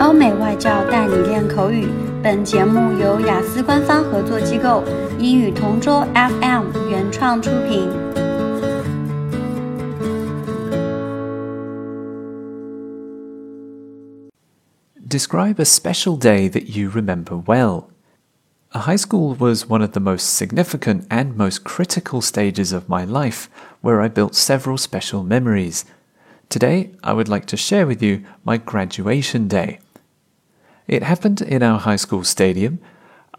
欧美外教带你练口语。本节目由雅思官方合作机构英语同桌 FM 原创出品。Describe a special day that you remember well. A high school was one of the most significant and most critical stages of my life, where I built several special memories. Today, I would like to share with you my graduation day. It happened in our high school stadium.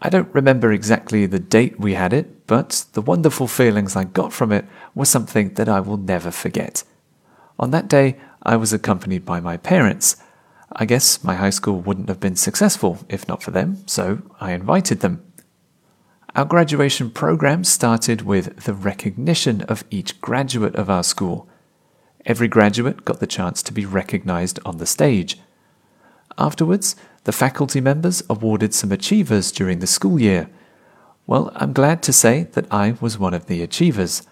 I don't remember exactly the date we had it, but the wonderful feelings I got from it were something that I will never forget. On that day, I was accompanied by my parents. I guess my high school wouldn't have been successful if not for them, so I invited them. Our graduation program started with the recognition of each graduate of our school. Every graduate got the chance to be recognized on the stage. Afterwards, the faculty members awarded some achievers during the school year. Well, I'm glad to say that I was one of the achievers.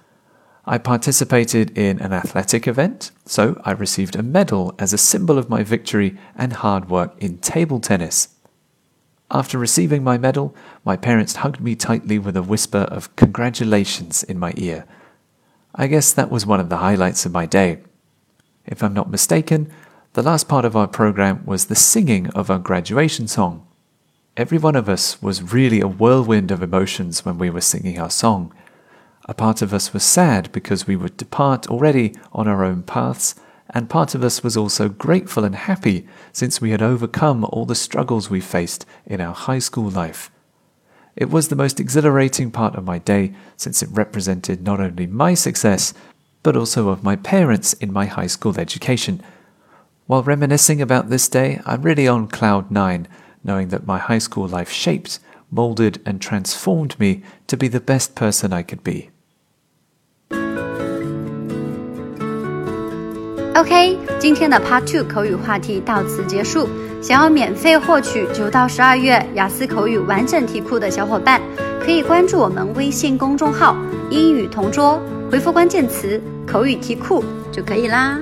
I participated in an athletic event, so I received a medal as a symbol of my victory and hard work in table tennis. After receiving my medal, my parents hugged me tightly with a whisper of congratulations in my ear. I guess that was one of the highlights of my day. If I'm not mistaken, the last part of our program was the singing of our graduation song. Every one of us was really a whirlwind of emotions when we were singing our song. A part of us was sad because we would depart already on our own paths, and part of us was also grateful and happy since we had overcome all the struggles we faced in our high school life. It was the most exhilarating part of my day since it represented not only my success, but also of my parents in my high school education. While reminiscing about this day, I'm really on cloud nine, knowing that my high school life shaped, molded, and transformed me to be the best person I could be. OK，今天的 Part Two 口语话题到此结束。想要免费获取九到十二月雅思口语完整题库的小伙伴，可以关注我们微信公众号“英语同桌”，回复关键词“口语题库”就可以啦。